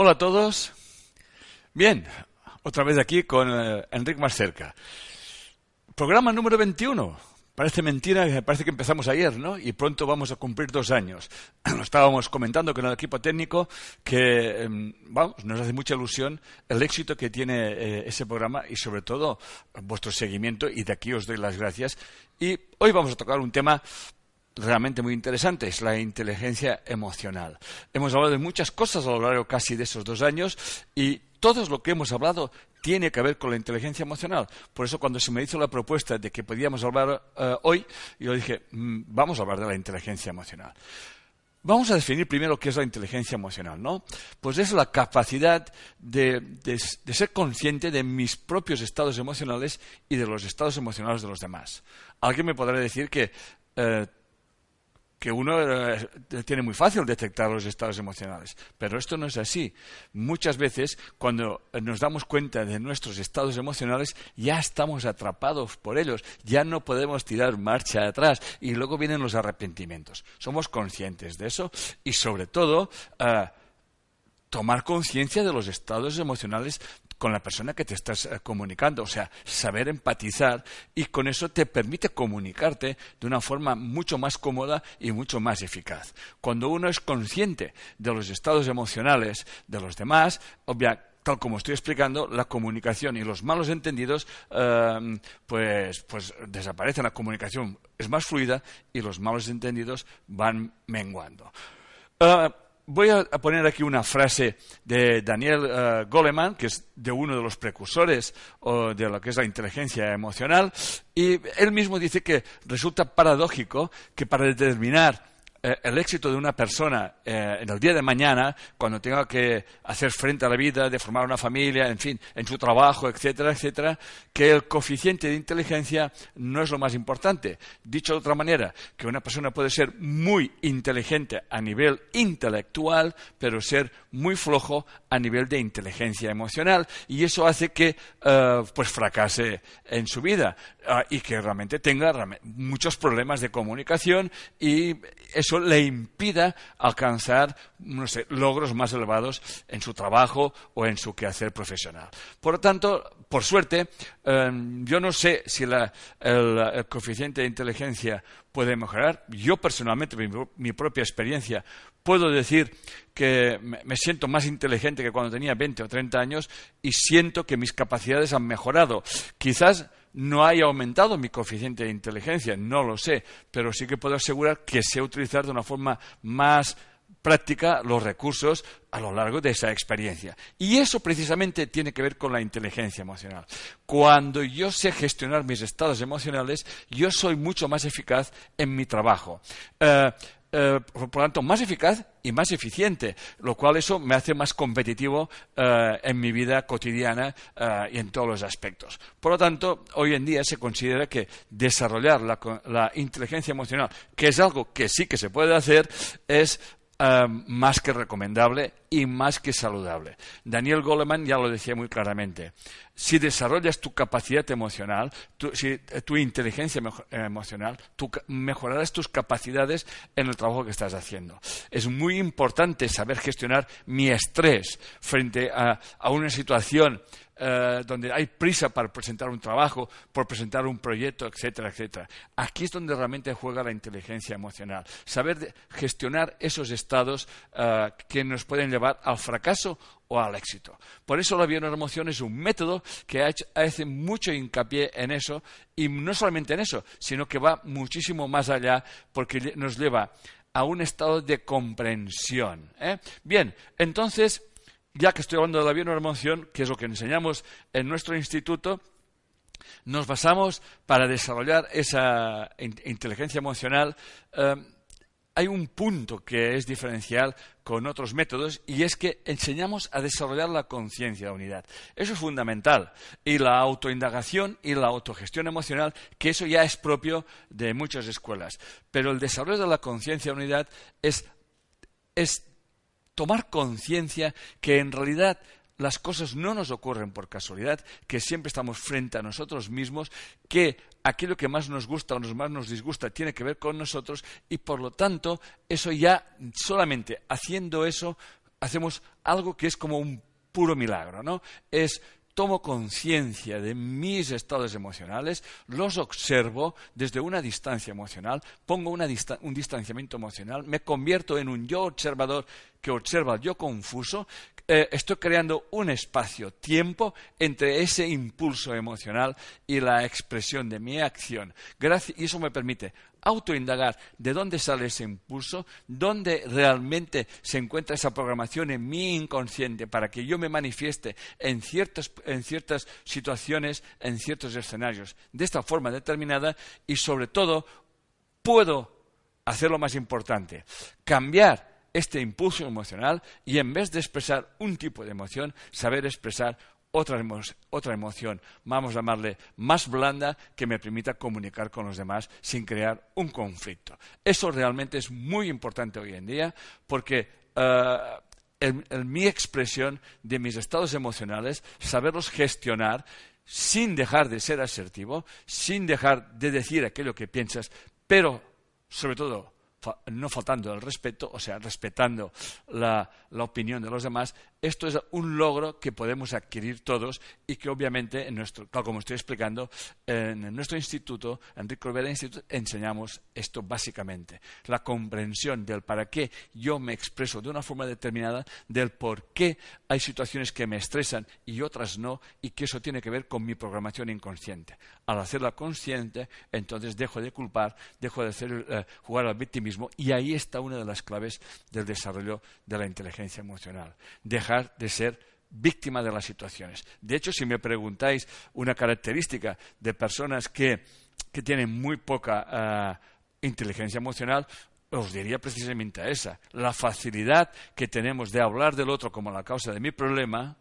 Hola a todos. Bien, otra vez aquí con eh, Enrique más cerca. Programa número 21. Parece mentira, parece que empezamos ayer, ¿no? Y pronto vamos a cumplir dos años. estábamos comentando con el equipo técnico que, em, vamos, nos hace mucha ilusión el éxito que tiene eh, ese programa y sobre todo vuestro seguimiento y de aquí os doy las gracias. Y hoy vamos a tocar un tema realmente muy interesante, es la inteligencia emocional. Hemos hablado de muchas cosas a lo largo casi de esos dos años y todo lo que hemos hablado tiene que ver con la inteligencia emocional. Por eso cuando se me hizo la propuesta de que podíamos hablar eh, hoy, yo dije, mm, vamos a hablar de la inteligencia emocional. Vamos a definir primero qué es la inteligencia emocional, ¿no? Pues es la capacidad de, ser consciente de mis propios estados emocionales y de los estados emocionales de los demás. Alguien me podrá decir que eh, que uno eh, tiene muy fácil detectar los estados emocionales. Pero esto no es así. Muchas veces, cuando nos damos cuenta de nuestros estados emocionales, ya estamos atrapados por ellos, ya no podemos tirar marcha atrás y luego vienen los arrepentimientos. Somos conscientes de eso y, sobre todo, eh, tomar conciencia de los estados emocionales con la persona que te estás eh, comunicando, o sea, saber empatizar y con eso te permite comunicarte de una forma mucho más cómoda y mucho más eficaz. Cuando uno es consciente de los estados emocionales de los demás, obvia, tal como estoy explicando, la comunicación y los malos entendidos eh, pues, pues desaparecen. La comunicación es más fluida y los malos entendidos van menguando. Eh, voy a poner aquí una frase de Daniel uh, Goleman, que es de uno de los precursores de lo que es la inteligencia emocional, y él mismo dice que resulta paradójico que para determinar eh, el éxito de una persona eh, en el día de mañana, cuando tenga que hacer frente a la vida, de formar una familia, en fin, en su trabajo, etcétera, etcétera, que el coeficiente de inteligencia no es lo más importante. Dicho de otra manera, que una persona puede ser muy inteligente a nivel intelectual, pero ser muy flojo a nivel de inteligencia emocional, y eso hace que eh, pues fracase en su vida ah, y que realmente tenga muchos problemas de comunicación y eso le impida alcanzar logros más elevados en su trabajo o en su quehacer profesional. Por lo tanto, por suerte, em, yo no sé si el, coeficiente de inteligencia puede mejorar. Yo personalmente, mi, mi propia experiencia, puedo decir que me siento más inteligente que cuando tenía 20 o 30 años y siento que mis capacidades han mejorado. Quizás no haya aumentado mi coeficiente de inteligencia, no lo sé, pero sí que puedo asegurar que sé utilizar de una forma más práctica los recursos a lo largo de esa experiencia. Y eso precisamente tiene que ver con la inteligencia emocional. Cuando yo sé gestionar mis estados emocionales, yo soy mucho más eficaz en mi trabajo. Eh, eh, por lo tanto, más eficaz y más eficiente, lo cual eso me hace más competitivo eh, en mi vida cotidiana eh, y en todos los aspectos. Por lo tanto, hoy en día se considera que desarrollar la inteligencia emocional, que es algo que sí que se puede hacer, es más que recomendable y más que saludable. Daniel Goleman ya lo decía muy claramente. Si desarrollas tu capacidad emocional, tu, si, tu inteligencia emocional, mejorarás tus capacidades en el trabajo que estás haciendo. Es muy importante saber gestionar mi estrés frente a una situación eh, donde hay prisa para presentar un trabajo, por presentar un proyecto, etcétera, etcétera. Aquí es donde realmente juega la inteligencia emocional. Saber gestionar esos estados eh, que nos pueden llevar al fracaso o al éxito. Por eso la bioemoción es un método que hace mucho hincapié en eso y no solamente en eso, sino que va muchísimo más allá porque nos lleva a un estado de comprensión. ¿eh? Bien, entonces ya que estoy hablando de la bioemoción, que es lo que enseñamos en nuestro instituto, nos basamos para desarrollar esa inteligencia emocional. Eh, hay un punto que es diferencial con otros métodos y es que enseñamos a desarrollar la conciencia de unidad. Eso es fundamental. Y la autoindagación y la autogestión emocional, que eso ya es propio de muchas escuelas. Pero el desarrollo de la conciencia de unidad es, es tomar conciencia que en realidad las cosas no nos ocurren por casualidad, que siempre estamos frente a nosotros mismos, que aquello que más nos gusta o más nos disgusta tiene que ver con nosotros y por lo tanto eso ya solamente haciendo eso hacemos algo que es como un puro milagro, ¿no? Es tomo conciencia de mis estados emocionales, los observo desde una distancia emocional, pongo un distanciamiento emocional, me convierto en un yo observador que observa al yo confuso, eh, estoy creando un espacio-tiempo entre ese impulso emocional y la expresión de mi acción. y eso me permite autoindagar. De dónde sale ese impulso, dónde realmente se encuentra esa programación en mi inconsciente para que yo me manifieste en ciertas, en ciertas situaciones, en ciertos escenarios, de esta forma determinada y sobre todo puedo hacer lo más importante, cambiar este impulso emocional y en vez de expresar un tipo de emoción, saber expresar otra, otra emoción, vamos a llamarle más blanda, que me permita comunicar con los demás sin crear un conflicto. Eso realmente es muy importante hoy en día porque eh, en, mi expresión de mis estados emocionales, saberlos gestionar sin dejar de ser asertivo, sin dejar de decir aquello que piensas, pero sobre todo no faltando el respeto, o sea, respetando la, opinión de los demás, esto es un logro que podemos adquirir todos y que obviamente, en nuestro, como estoy explicando, en nuestro instituto, Enrique Olvera Instituto, enseñamos esto básicamente. La comprensión del para qué yo me expreso de una forma determinada, del por qué hay situaciones que me estresan y otras no, y que eso tiene que ver con mi programación inconsciente. Al hacerla consciente, entonces dejo de culpar, dejo de hacer, eh, jugar al y ahí está una de las claves del desarrollo de la inteligencia emocional dejar de ser víctima de las situaciones. De hecho, si me preguntáis una característica de personas que, tienen muy poca ah, inteligencia emocional, os diría precisamente esa. La facilidad que tenemos de hablar del otro como la causa de mi problema,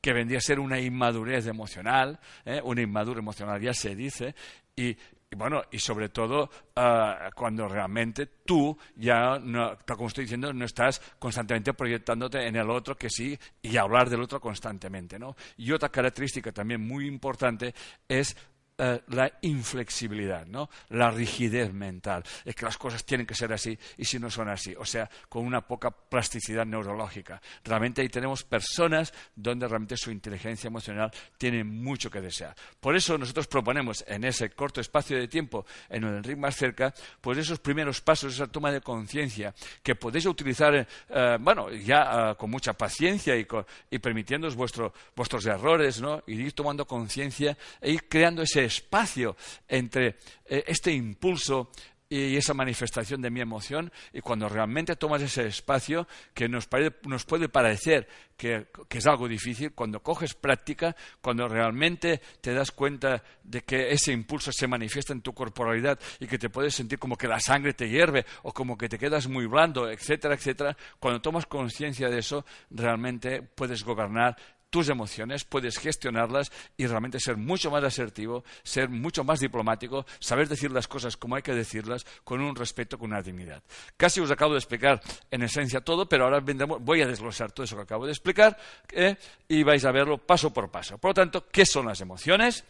que vendría a ser una inmadurez emocional, ¿eh? una inmadurez emocional ya se dice, y y bueno, y sobre todo ah, cuando realmente tú ya, no, como estoy diciendo, no estás constantemente proyectándote en el otro que sí y hablar del otro constantemente. ¿no? Y otra característica también muy importante es eh, la inflexibilidad, ¿no? la rigidez mental, es que las cosas tienen que ser así y si no son así, o sea, con una poca plasticidad neurológica. Realmente ahí tenemos personas donde realmente su inteligencia emocional tiene mucho que desear. Por eso nosotros proponemos en ese corto espacio de tiempo, en el ritmo más cerca, pues esos primeros pasos, esa toma de conciencia que podéis utilizar, eh, bueno, ya eh, con mucha paciencia y, y permitiéndoos vuestros errores, ¿no? Y ir tomando conciencia e ir creando ese espacio entre eh, este impulso y esa manifestación de mi emoción, y cuando realmente tomas ese espacio, que nos, puede parecer que, es algo difícil, cuando coges práctica, cuando realmente te das cuenta de que ese impulso se manifiesta en tu corporalidad y que te puedes sentir como que la sangre te hierve o como que te quedas muy blando, etcétera, etcétera, cuando tomas conciencia de eso, realmente puedes gobernar tus emociones, puedes gestionarlas y realmente ser mucho más asertivo, ser mucho más diplomático, saber decir las cosas como hay que decirlas, con un respeto, con una dignidad. Casi os acabo de explicar en esencia todo, pero ahora voy a desglosar todo eso que acabo de explicar ¿eh? y vais a verlo paso por paso. Por lo tanto, ¿qué son las emociones?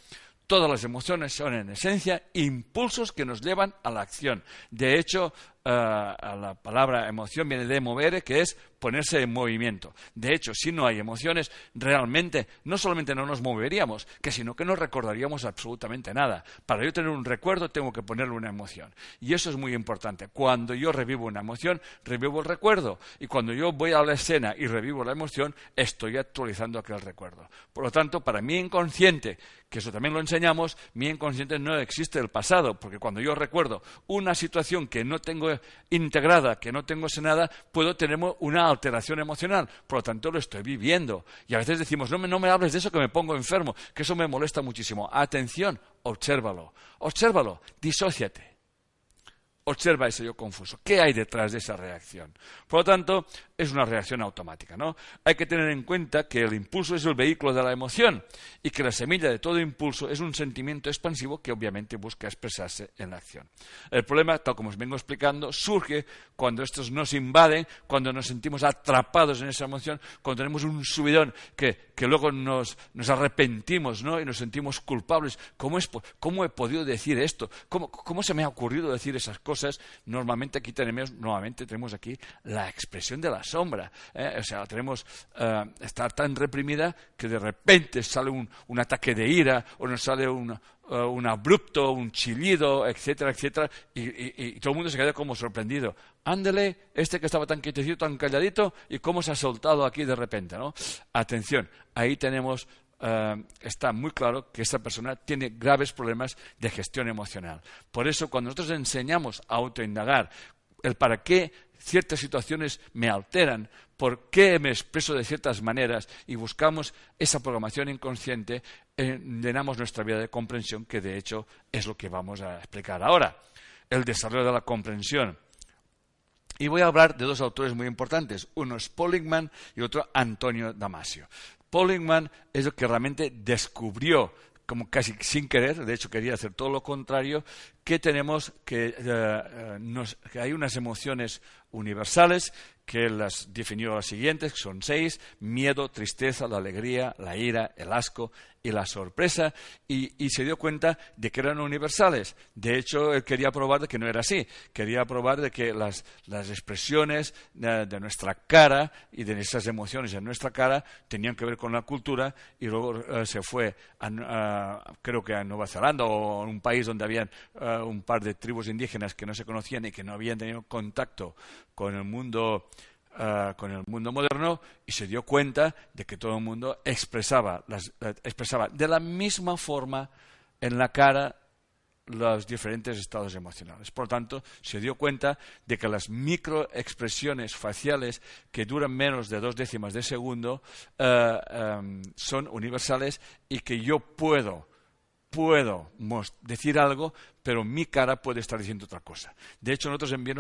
Todas las emociones son en esencia impulsos que nos llevan a la acción. De hecho, eh, la palabra emoción viene de mover, que es ponerse en movimiento. De hecho, si no hay emociones, realmente no solamente no nos moveríamos, que sino que no recordaríamos absolutamente nada. Para yo tener un recuerdo tengo que ponerle una emoción. Y eso es muy importante. Cuando yo revivo una emoción, revivo el recuerdo. Y cuando yo voy a la escena y revivo la emoción, estoy actualizando aquel recuerdo. Por lo tanto, para mi inconsciente, que eso también lo enseñamos, mi inconsciente no existe el pasado, porque cuando yo recuerdo una situación que no tengo integrada, que no tengo nada, puedo tener una alteración emocional. Por lo tanto, lo estoy viviendo. Y a veces decimos, no me, no me hables de eso que me pongo enfermo, que eso me molesta muchísimo. Atención, obsérvalo, obsérvalo, disóciate. Observa ese yo confuso. ¿Qué hay detrás de esa reacción? Por lo tanto, es una reacción automática, ¿no? Hay que tener en cuenta que el impulso es el vehículo de la emoción y que la semilla de todo impulso es un sentimiento expansivo que obviamente busca expresarse en la acción. El problema, tal como os vengo explicando, surge cuando estos nos invaden, cuando nos sentimos atrapados en esa emoción, cuando tenemos un subidón que, luego nos, arrepentimos, ¿no? Y nos sentimos culpables. ¿Cómo, he podido decir esto? ¿Cómo, ¿Cómo se me ha ocurrido decir esas cosas? Normalmente aquí tenemos, nuevamente tenemos aquí la expresión de las sombra. ¿eh? O sea, tenemos eh, estar tan reprimida que de repente sale un, ataque de ira o nos sale un, un abrupto, un chillido, etcétera, etcétera, y, todo el mundo se queda como sorprendido. Ándele, este que estaba tan quietecito, tan calladito, y cómo se ha soltado aquí de repente, ¿no? Atención, ahí tenemos eh, está muy claro que esta persona tiene graves problemas de gestión emocional. Por eso, cuando nosotros enseñamos a autoindagar el para qué ciertas situaciones me alteran, por qué me expreso de ciertas maneras y buscamos esa programación inconsciente, llenamos nuestra vida de comprensión, que de hecho es lo que vamos a explicar ahora. El desarrollo de la comprensión. Y voy a hablar de dos autores muy importantes. Uno es Pollingman y otro Antonio Damasio. Pollingman es el que realmente descubrió, como casi sin querer, de hecho quería hacer todo lo contrario, que tenemos que, eh, eh, que hay unas emociones universales que las definió las siguientes, que son seis, miedo, tristeza, la alegría, la ira, el asco y la sorpresa, y, se dio cuenta de que eran universales. De hecho, él quería probar de que no era así, quería probar de que las, expresiones de, nuestra cara y de esas emociones en nuestra cara tenían que ver con la cultura, y luego eh, se fue, a, creo que a Nueva Zelanda o a un país donde habían eh, un par de tribus indígenas que no se conocían y que no habían tenido contacto con el mundo eh, con el mundo moderno y se dio cuenta de que todo el mundo expresaba, eh, expresaba de la misma forma en la cara los diferentes estados emocionales. Por lo tanto, se dio cuenta de que las microexpresiones faciales que duran menos de dos décimas de segundo em, son universales y que yo puedo puedo decir algo, pero mi cara puede estar diciendo otra cosa. De hecho, nosotros en Bien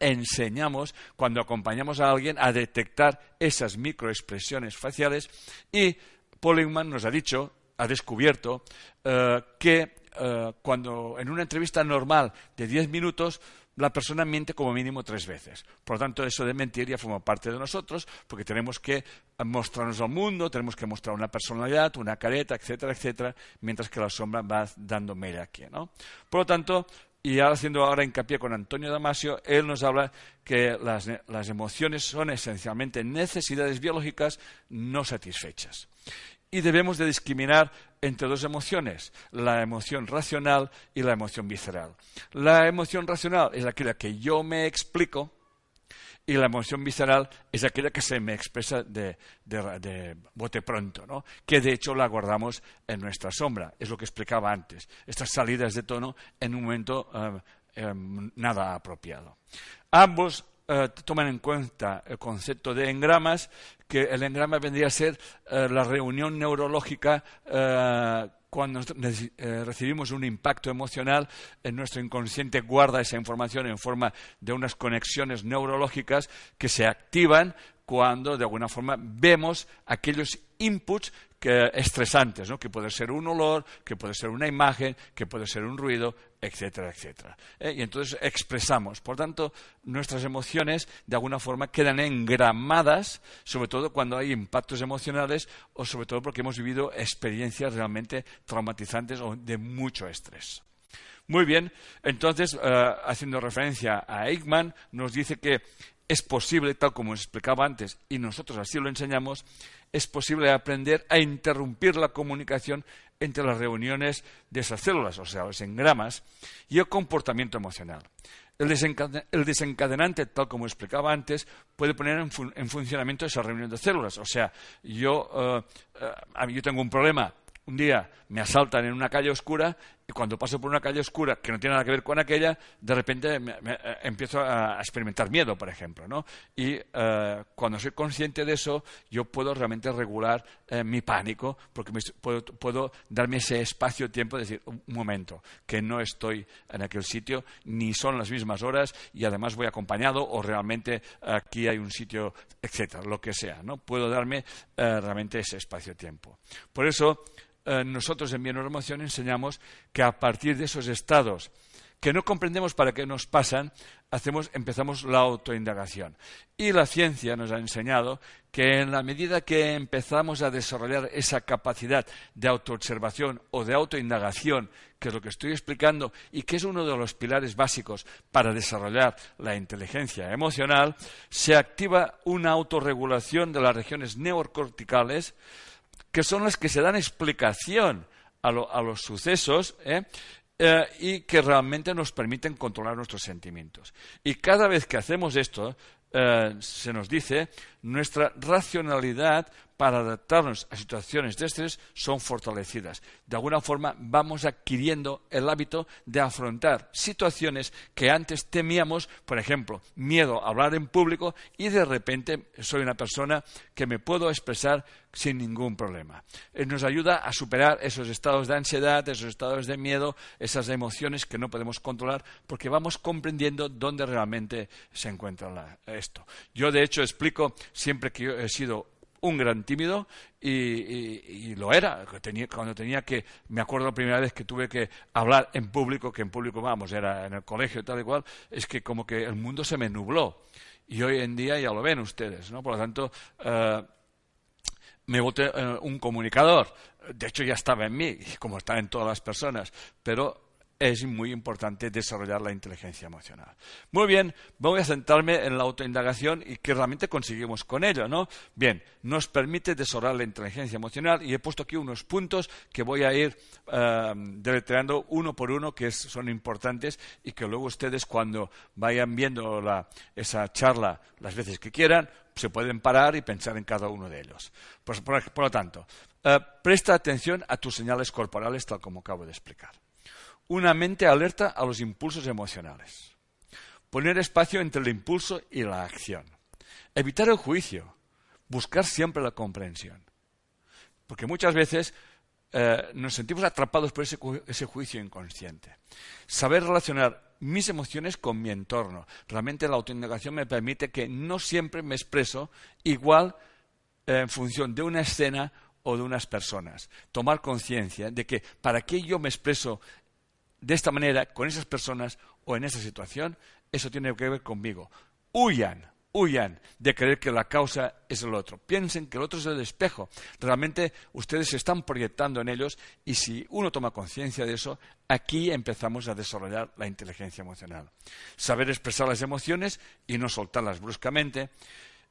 enseñamos, cuando acompañamos a alguien, a detectar esas microexpresiones faciales y Pollingman nos ha dicho, ha descubierto, eh, que eh, cuando en una entrevista normal de 10 minutos la persona miente como mínimo tres veces. Por lo tanto, eso de mentir ya forma parte de nosotros, porque tenemos que mostrarnos al mundo, tenemos que mostrar una personalidad, una careta, etcétera, etcétera, mientras que la sombra va dando media aquí. ¿no? Por lo tanto, y haciendo ahora hincapié con Antonio Damasio, él nos habla que las, las emociones son esencialmente necesidades biológicas no satisfechas y debemos de discriminar entre dos emociones, la emoción racional y la emoción visceral. La emoción racional es aquella que yo me explico y la emoción visceral es aquella que se me expresa de, bote pronto, ¿no? que de hecho la guardamos en nuestra sombra, es lo que explicaba antes, estas salidas de tono en un momento eh, eh, nada apropiado. Ambos eh, toman en cuenta el concepto de engramas, que el engrama vendría a ser eh, la reunión neurológica eh, cuando recibimos un impacto emocional, en nuestro inconsciente guarda esa información en forma de unas conexiones neurológicas que se activan cuando de alguna forma vemos aquellos inputs estresantes, ¿no? que puede ser un olor, que puede ser una imagen, que puede ser un ruido, etcétera, etcétera. ¿eh? Y entonces expresamos. Por tanto, nuestras emociones de alguna forma quedan engramadas, sobre todo cuando hay impactos emocionales o sobre todo porque hemos vivido experiencias realmente traumatizantes o de mucho estrés. Muy bien, entonces, eh, haciendo referencia a Eichmann, nos dice que es posible, tal como os explicaba antes, y nosotros así lo enseñamos, es posible aprender a interrumpir la comunicación entre las reuniones de esas células, o sea, los engramas, y el comportamiento emocional. El, desencadenante, tal como explicaba antes, puede poner en, funcionamiento esa reunión de células. O sea, eh, eh, yo tengo un problema un día me asaltan en una calle oscura y cuando paso por una calle oscura que no tiene nada que ver con aquella, de repente eh, empiezo a experimentar miedo, por ejemplo. ¿no? Y eh, cuando soy consciente de eso, yo puedo realmente regular eh, mi pánico porque puedo, darme ese espacio-tiempo de decir, un momento, que no estoy en aquel sitio, ni son las mismas horas y además voy acompañado o realmente aquí hay un sitio, etcétera, lo que sea. ¿no? Puedo darme realmente ese espacio-tiempo. Por eso, eh, nosotros en Bien Emoción enseñamos que a partir de esos estados que no comprendemos para qué nos pasan, hacemos, empezamos la autoindagación. Y la ciencia nos ha enseñado que en la medida que empezamos a desarrollar esa capacidad de autoobservación o de autoindagación, que es lo que estoy explicando y que es uno de los pilares básicos para desarrollar la inteligencia emocional, se activa una autorregulación de las regiones neocorticales, que son las que se dan explicación a, los sucesos ¿eh? Eh, y que realmente nos permiten controlar nuestros sentimientos. Y cada vez que hacemos esto, eh, se nos dice, nuestra racionalidad para adaptarnos a situaciones de estrés son fortalecidas. De alguna forma vamos adquiriendo el hábito de afrontar situaciones que antes temíamos, por ejemplo, miedo a hablar en público y de repente soy una persona que me puedo expresar sin ningún problema. Eh, nos ayuda a superar esos estados de ansiedad, esos estados de miedo, esas emociones que no podemos controlar porque vamos comprendiendo dónde realmente se encuentra esto. Yo, de hecho, explico siempre que he sido un gran tímido y, lo era. cuando tenía que, me acuerdo la primera vez que tuve que hablar en público, que en público, vamos, era en el colegio y tal y cual, es que como que el mundo se me nubló. Y hoy en día ya lo ven ustedes, ¿no? Por lo tanto, eh, me voté eh, un comunicador. De hecho, ya estaba en mí, como está en todas las personas, pero es muy importante desarrollar la inteligencia emocional. Muy bien, voy a centrarme en la autoindagación y qué realmente conseguimos con ello, ¿no? Bien, nos permite desarrollar la inteligencia emocional y he puesto aquí unos puntos que voy a ir uh, deletreando uno por uno que son importantes y que luego ustedes cuando vayan viendo esa charla las veces que quieran se pueden parar y pensar en cada uno de ellos. Pues, por, lo tanto, eh, presta atención a tus señales corporales tal como acabo de explicar una mente alerta a los impulsos emocionales. Poner espacio entre el impulso y la acción. Evitar el juicio. Buscar siempre la comprensión. Porque muchas veces eh, nos sentimos atrapados por ese, juicio inconsciente. Saber relacionar mis emociones con mi entorno. Realmente la autoindagación me permite que no siempre me expreso igual eh, en función de una escena o de unas personas. Tomar conciencia de que para qué yo me expreso de esta manera con esas personas o en esa situación, eso tiene que ver conmigo. Huyan, huyan de creer que la causa es el otro. Piensen que el otro es el espejo. Realmente ustedes se están proyectando en ellos y si uno toma conciencia de eso, aquí empezamos a desarrollar la inteligencia emocional. Saber expresar las emociones y no soltarlas bruscamente.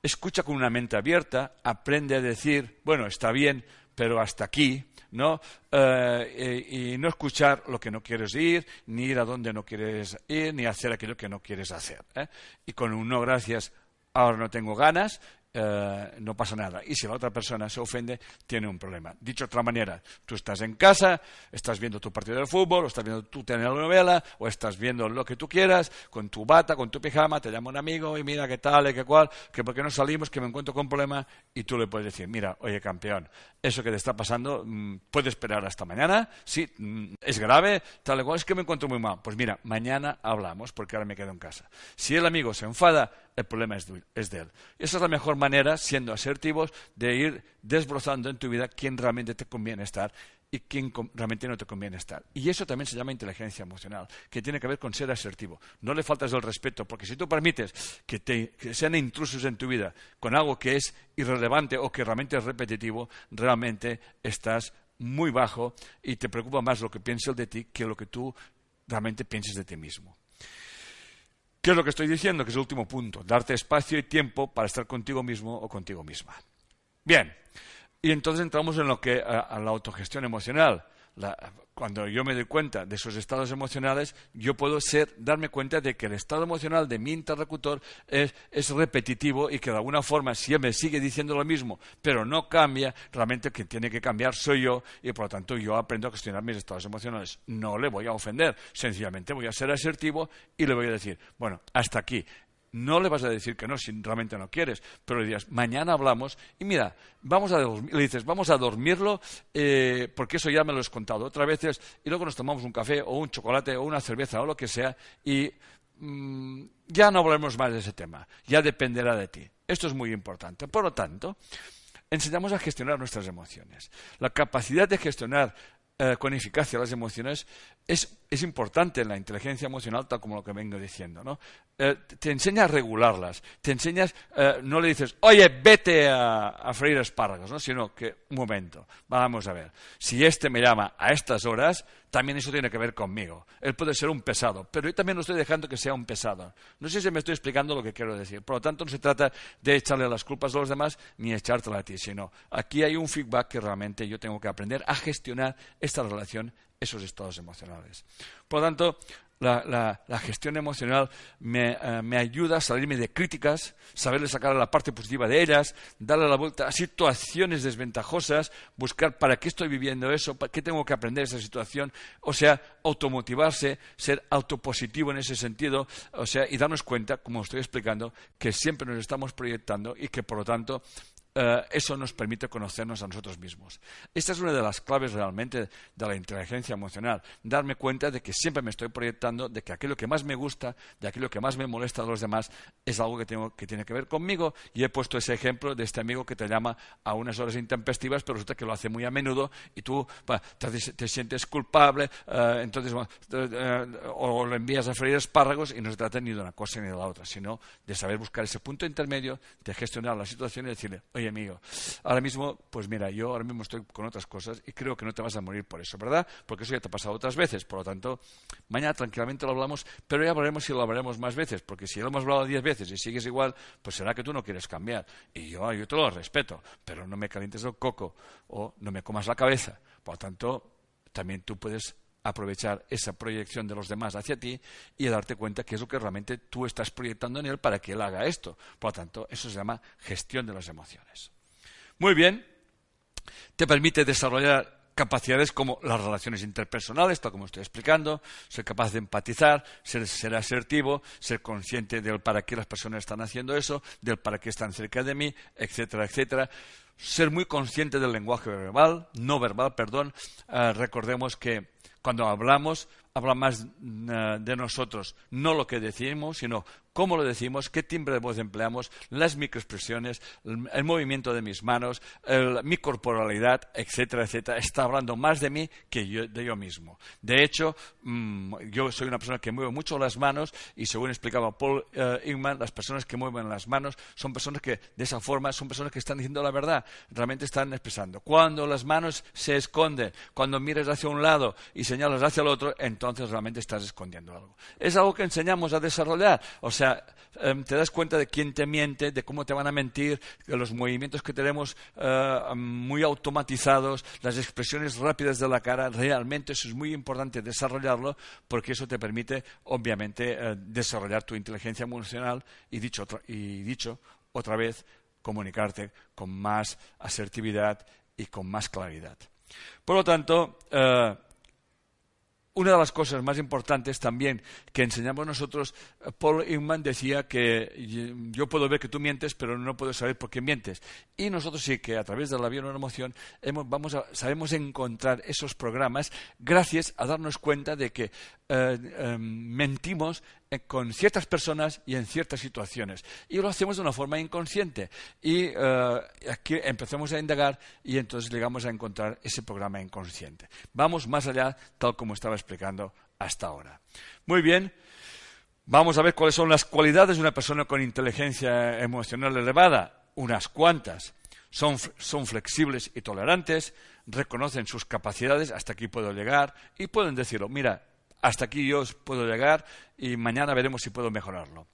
Escucha con una mente abierta, aprende a decir, bueno, está bien, pero hasta aquí, ¿no? Eh, y, no escuchar lo que no quieres ir, ni ir a donde no quieres ir, ni hacer aquello que no quieres hacer. ¿eh? Y con un no gracias, ahora no tengo ganas, eh, no pasa nada. Y si la otra persona se ofende, tiene un problema. Dicho de otra manera, tú estás en casa, estás viendo tu partido de fútbol, o estás viendo tu telenovela, o estás viendo lo que tú quieras, con tu bata, con tu pijama, te llama un amigo y mira qué tal, y qué cual, que por qué no salimos, que me encuentro con un problema, y tú le puedes decir, mira, oye campeón, eso que te está pasando mm, puede esperar hasta mañana, sí, mm, es grave, tal y cual, es que me encuentro muy mal. Pues mira, mañana hablamos, porque ahora me quedo en casa. Si el amigo se enfada, el problema es de, es de él. Esa es la mejor manera, siendo asertivos, de ir desbrozando en tu vida quién realmente te conviene estar y quién realmente no te conviene estar. Y eso también se llama inteligencia emocional, que tiene que ver con ser asertivo. No le faltas el respeto, porque si tú permites que, te, sean intrusos en tu vida con algo que es irrelevante o que realmente es repetitivo, realmente estás muy bajo y te preocupa más lo que piensa el de ti que lo que tú realmente pienses de ti mismo. ¿Qué es lo que estoy diciendo? Que es el último punto. Darte espacio y tiempo para estar contigo mismo o contigo misma. Bien. Y entonces entramos en lo que a, la autogestión emocional cuando yo me doy cuenta de esos estados emocionales, yo puedo ser, darme cuenta de que el estado emocional de mi interlocutor es, es, repetitivo y que de alguna forma, si él me sigue diciendo lo mismo, pero no cambia, realmente quien tiene que cambiar soy yo y por lo tanto yo aprendo a gestionar mis estados emocionales. No le voy a ofender, sencillamente voy a ser asertivo y le voy a decir, bueno, hasta aquí. No le vas a decir que no si realmente no quieres, pero le dirás, mañana hablamos y mira, vamos a le dices, vamos a dormirlo eh, porque eso ya me lo has contado otras veces y luego nos tomamos un café o un chocolate o una cerveza o lo que sea y mm, ya no hablaremos más de ese tema, ya dependerá de ti. Esto es muy importante. Por lo tanto, enseñamos a gestionar nuestras emociones. La capacidad de gestionar eh, con eficacia las emociones es es importante en la inteligencia emocional, tal como lo que vengo diciendo. ¿no? Eh, te enseña a regularlas, te enseñas, eh, no le dices, oye, vete a, freír espárragos, ¿no? sino que, un momento, vamos a ver, si este me llama a estas horas, también eso tiene que ver conmigo. Él puede ser un pesado, pero yo también lo estoy dejando que sea un pesado. No sé si me estoy explicando lo que quiero decir. Por lo tanto, no se trata de echarle las culpas a los demás ni echártela a ti, sino aquí hay un feedback que realmente yo tengo que aprender a gestionar esta relación, esos estados emocionales. Por lo tanto, la, gestión emocional eh, me, ayuda a salirme de críticas, saberle sacar la parte positiva de ellas, darle la vuelta a situaciones desventajosas, buscar para qué estoy viviendo eso, para qué tengo que aprender esa situación, o sea, automotivarse, ser autopositivo en ese sentido, o sea, y darnos cuenta, como estoy explicando, que siempre nos estamos proyectando y que, por lo tanto, eh, eso nos permite conocernos a nosotros mismos. Esta es una de las claves realmente de la inteligencia emocional, darme cuenta de que siempre me estoy proyectando, de que aquello que más me gusta, de aquello que más me molesta a los demás, es algo que, tiene que ver conmigo. Y he puesto ese ejemplo de este amigo que te llama a unas horas intempestivas, pero resulta que lo hace muy a menudo y tú te, sientes culpable, eh, entonces eh, o lo envías a freír espárragos y no se trata ni de una cosa ni de la otra, sino de saber buscar ese punto intermedio, de gestionar la situación y decirle, oye amigo, ahora mismo, pues mira, yo ahora mismo estoy con otras cosas y creo que no te vas a morir por eso, ¿verdad? Porque eso ya te ha pasado otras veces, por lo tanto, mañana tranquilamente lo hablamos, pero ya hablaremos si lo hablaremos más veces, porque si lo hemos hablado diez veces y sigues igual, pues será que tú no quieres cambiar. Y yo, yo te lo respeto, pero no me calientes el coco o no me comas la cabeza. Por lo tanto, también tú puedes aprovechar esa proyección de los demás hacia ti y darte cuenta que es lo que realmente tú estás proyectando en él para que él haga esto. Por lo tanto, eso se llama gestión de las emociones. Muy bien, te permite desarrollar capacidades como las relaciones interpersonales, tal como estoy explicando, ser capaz de empatizar, ser, ser, asertivo, ser consciente del para qué las personas están haciendo eso, del para qué están cerca de mí, etcétera, etcétera. Ser muy consciente del lenguaje verbal, no verbal, perdón. Ah, recordemos que cuando hablamos, habla más eh, de nosotros, no lo que decimos, sino cómo lo decimos, qué timbre de voz empleamos, las microexpresiones, el, movimiento de mis manos, mi corporalidad, etcétera, etcétera. Está hablando más de mí que de yo mismo. De hecho, mm, yo soy una persona que mueve mucho las manos y según explicaba Paul uh, las personas que mueven las manos son personas que de esa forma son personas que están diciendo la verdad, realmente están expresando. Cuando las manos se esconden, cuando mires hacia un lado y señalas hacia el otro, entonces realmente estás escondiendo algo. Es algo que enseñamos a desarrollar. Em, te das cuenta de quién te miente, de cómo te van a mentir, de los movimientos que tenemos eh, muy automatizados, las expresiones rápidas de la cara. Realmente eso es muy importante desarrollarlo porque eso te permite, obviamente, eh, desarrollar tu inteligencia emocional y dicho, y dicho otra vez, comunicarte con más asertividad y con más claridad. Por lo tanto, eh, una de las cosas más importantes también que enseñamos nosotros, eh, Paul Inman decía que yo puedo ver que tú mientes, pero no puedo saber por qué mientes. Y nosotros sí que a través de la emoción vamos a, sabemos encontrar esos programas gracias a darnos cuenta de que eh, em, mentimos eh, con ciertas personas y en ciertas situaciones. Y lo hacemos de una forma inconsciente. Y eh, aquí empezamos a indagar y entonces llegamos a encontrar ese programa inconsciente. Vamos más allá, tal como estaba explicando hasta ahora. Muy bien. Vamos a ver cuáles son las cualidades de una persona con inteligencia emocional elevada. Unas cuantas. Son, son, flexibles y tolerantes, reconocen sus capacidades, hasta aquí puedo llegar, y pueden decirlo, mira, hasta aquí yo puedo llegar y mañana veremos si puedo mejorarlo.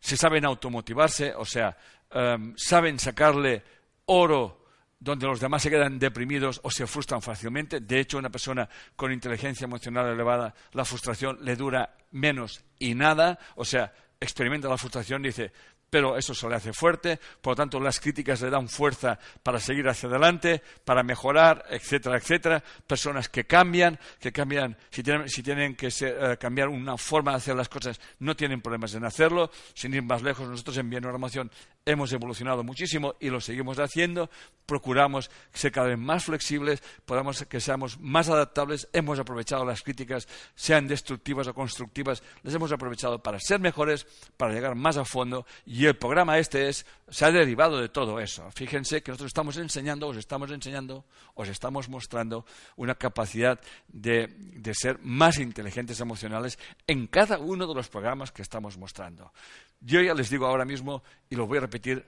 Se saben automotivarse, o sea, em, saben sacarle oro donde los demás se quedan deprimidos o se frustran fácilmente. De hecho, una persona con inteligencia emocional elevada, la frustración le dura menos y nada, o sea, experimenta la frustración y dice, pero eso se le hace fuerte, por lo tanto las críticas le dan fuerza para seguir hacia adelante, para mejorar, etcétera, etcétera. Personas que cambian, que cambian, si tienen, que eh, cambiar una forma de hacer las cosas, no tienen problemas en hacerlo. Sin ir más lejos, nosotros en Bienormación hemos evolucionado muchísimo y lo seguimos haciendo. Procuramos ser cada vez más flexibles, podamos que seamos más adaptables. Hemos aprovechado las críticas, sean destructivas o constructivas, las hemos aprovechado para ser mejores, para llegar más a fondo y Y el programa este es, se ha derivado de todo eso. Fíjense que nosotros estamos enseñando, os estamos enseñando, os estamos mostrando una capacidad de, ser más inteligentes emocionales en cada uno de los programas que estamos mostrando. Yo ya les digo ahora mismo, y lo voy a repetir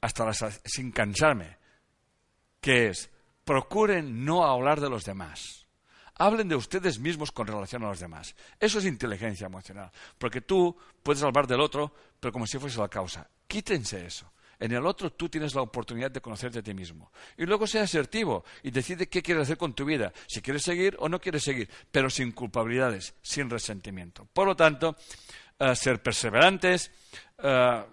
hasta las, sin cansarme, que es, procuren no hablar de los demás. Hablen de ustedes mismos con relación a los demás. Eso es inteligencia emocional. Porque tú puedes hablar del otro, pero como si fuese la causa. Quítense eso. En el otro tú tienes la oportunidad de conocerte a ti mismo. Y luego sea asertivo y decide qué quieres hacer con tu vida, si quieres seguir o no quieres seguir, pero sin culpabilidades, sin resentimiento. Por lo tanto, eh, ser perseverantes, eh,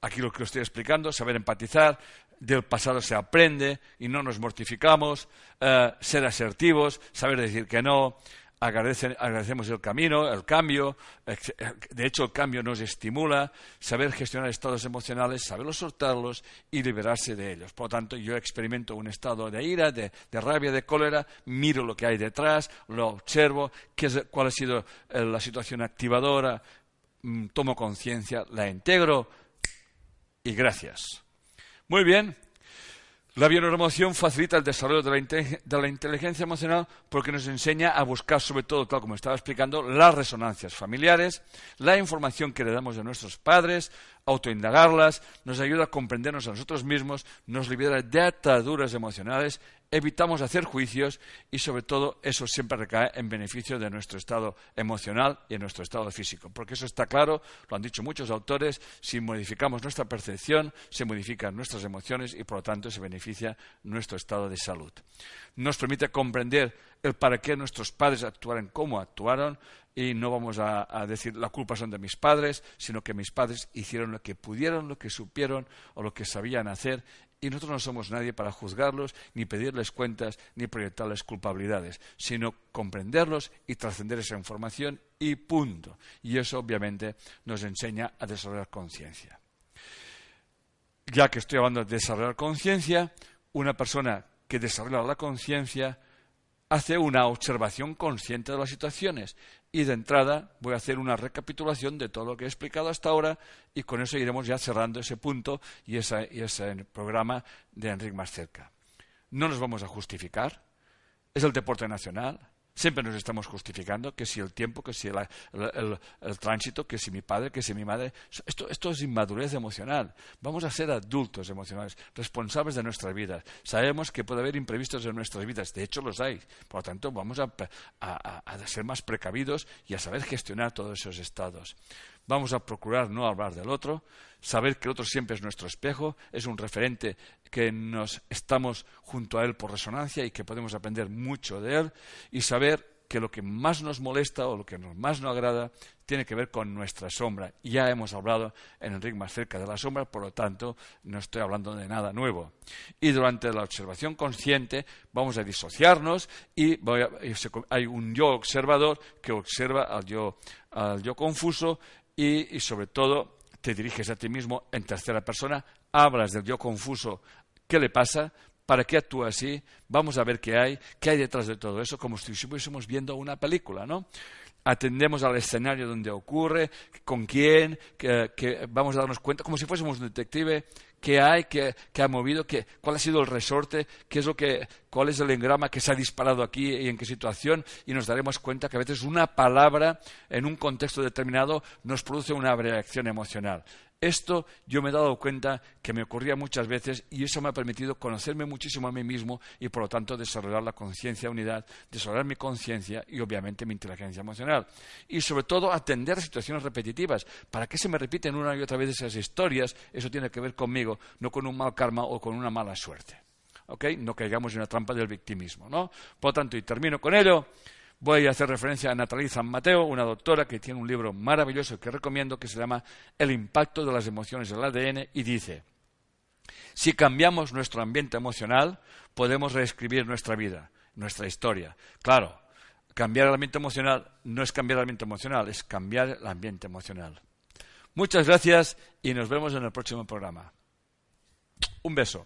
aquí lo que estoy explicando, saber empatizar, del pasado se aprende y no nos mortificamos, eh, ser asertivos, saber decir que no, agradecemos el camino, el cambio, de hecho el cambio nos estimula, saber gestionar estados emocionales, saberlos soltarlos y liberarse de ellos. Por lo tanto, yo experimento un estado de ira, de, rabia, de cólera, miro lo que hay detrás, lo observo, cuál ha sido eh, la situación activadora, mm, tomo conciencia, la integro y gracias. Muy bien. La bioneuromoción facilita el desarrollo de la, inteligencia emocional porque nos enseña a buscar, sobre todo, tal como estaba explicando, las resonancias familiares, la información que le damos de nuestros padres, autoindagarlas, nos ayuda a comprendernos a nosotros mismos, nos libera de ataduras emocionales, evitamos hacer juicios y sobre todo eso siempre recae en beneficio de nuestro estado emocional y en nuestro estado físico. Porque eso está claro, lo han dicho muchos autores, si modificamos nuestra percepción, se modifican nuestras emociones y por lo tanto se beneficia nuestro estado de salud. Nos permite comprender el para qué nuestros padres actuaron como actuaron y no vamos a, decir la culpa son de mis padres, sino que mis padres hicieron lo que pudieron, lo que supieron o lo que sabían hacer y nosotros no somos nadie para juzgarlos, ni pedirles cuentas, ni proyectarles culpabilidades, sino comprenderlos y trascender esa información y punto. Y eso obviamente nos enseña a desarrollar conciencia. Ya que estoy hablando de desarrollar conciencia, una persona que desarrolla la conciencia hace una observación consciente de las situaciones y de entrada voy a hacer una recapitulación de todo lo que he explicado hasta ahora y con eso iremos ya cerrando ese punto y, ese programa de Enrique más cerca. No nos vamos a justificar, es el deporte nacional, Siempre nos estamos justificando que si el tiempo, que si el, tránsito, que si mi padre, que si mi madre. Esto, esto es inmadurez emocional. Vamos a ser adultos emocionales, responsables de nuestras vidas. Sabemos que puede haber imprevistos en nuestras vidas. De hecho, los hay. Por lo tanto, vamos a, a ser más precavidos y a saber gestionar todos esos estados. Vamos a procurar no hablar del otro, saber que el otro siempre es nuestro espejo, es un referente que nos estamos junto a él por resonancia y que podemos aprender mucho de él y saber que lo que más nos molesta o lo que más nos agrada tiene que ver con nuestra sombra. Ya hemos hablado en el ring más cerca de la sombra, por lo tanto no estoy hablando de nada nuevo. Y durante la observación consciente vamos a disociarnos y hay un yo observador que observa al yo, al yo confuso y, sobre todo te diriges a ti mismo en tercera persona, hablas del yo confuso, ¿qué le pasa? ¿Para qué actúa así? Vamos a ver qué hay, qué hay detrás de todo eso, como si estuviésemos viendo una película, ¿no? Atendemos al escenario donde ocurre, con quién, que, vamos a darnos cuenta, como si fuésemos un detective, qué hay, qué, ha movido, qué, cuál ha sido el resorte, qué es lo que, cuál es el engrama que se ha disparado aquí y en qué situación, y nos daremos cuenta que a veces una palabra en un contexto determinado nos produce una reacción emocional. Esto yo me he dado cuenta que me ocurría muchas veces y eso me ha permitido conocerme muchísimo a mí mismo y por lo tanto desarrollar la conciencia unidad, desarrollar mi conciencia y obviamente mi inteligencia emocional. Y sobre todo atender situaciones repetitivas. ¿Para qué se me repiten una y otra vez esas historias? Eso tiene que ver conmigo, no con un mal karma o con una mala suerte. ¿Ok? No caigamos en la trampa del victimismo. ¿no? Por lo tanto, y termino con ello. Voy a hacer referencia a Natalie San Mateo, una doctora que tiene un libro maravilloso que recomiendo que se llama El impacto de las emociones en el ADN y dice, si cambiamos nuestro ambiente emocional, podemos reescribir nuestra vida, nuestra historia. Claro, cambiar el ambiente emocional no es cambiar el ambiente emocional, es cambiar el ambiente emocional. Muchas gracias y nos vemos en el próximo programa. Un beso.